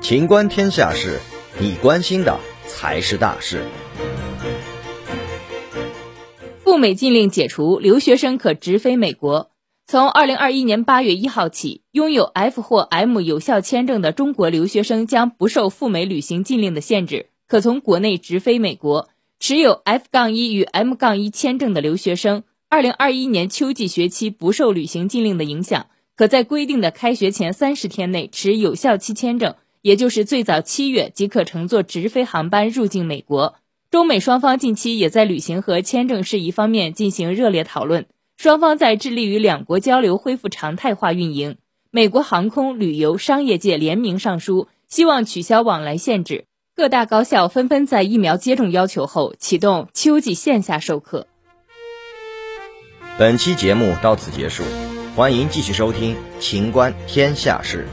情观天下事，你关心的才是大事。赴美禁令解除，留学生可直飞美国。从二零二一年八月一号起，拥有 F 或 M 有效签证的中国留学生将不受赴美旅行禁令的限制，可从国内直飞美国。持有 F- 杠一与 M- 杠一签证的留学生，二零二一年秋季学期不受旅行禁令的影响，可在规定的开学前三十天内持有效期签证。也就是最早七月即可乘坐直飞航班入境美国。中美双方近期也在旅行和签证事宜方面进行热烈讨论，双方在致力于两国交流恢复常态化运营。美国航空、旅游、商业界联名上书，希望取消往来限制。各大高校纷纷在疫苗接种要求后启动秋季线下授课。本期节目到此结束，欢迎继续收听《秦观天下事》。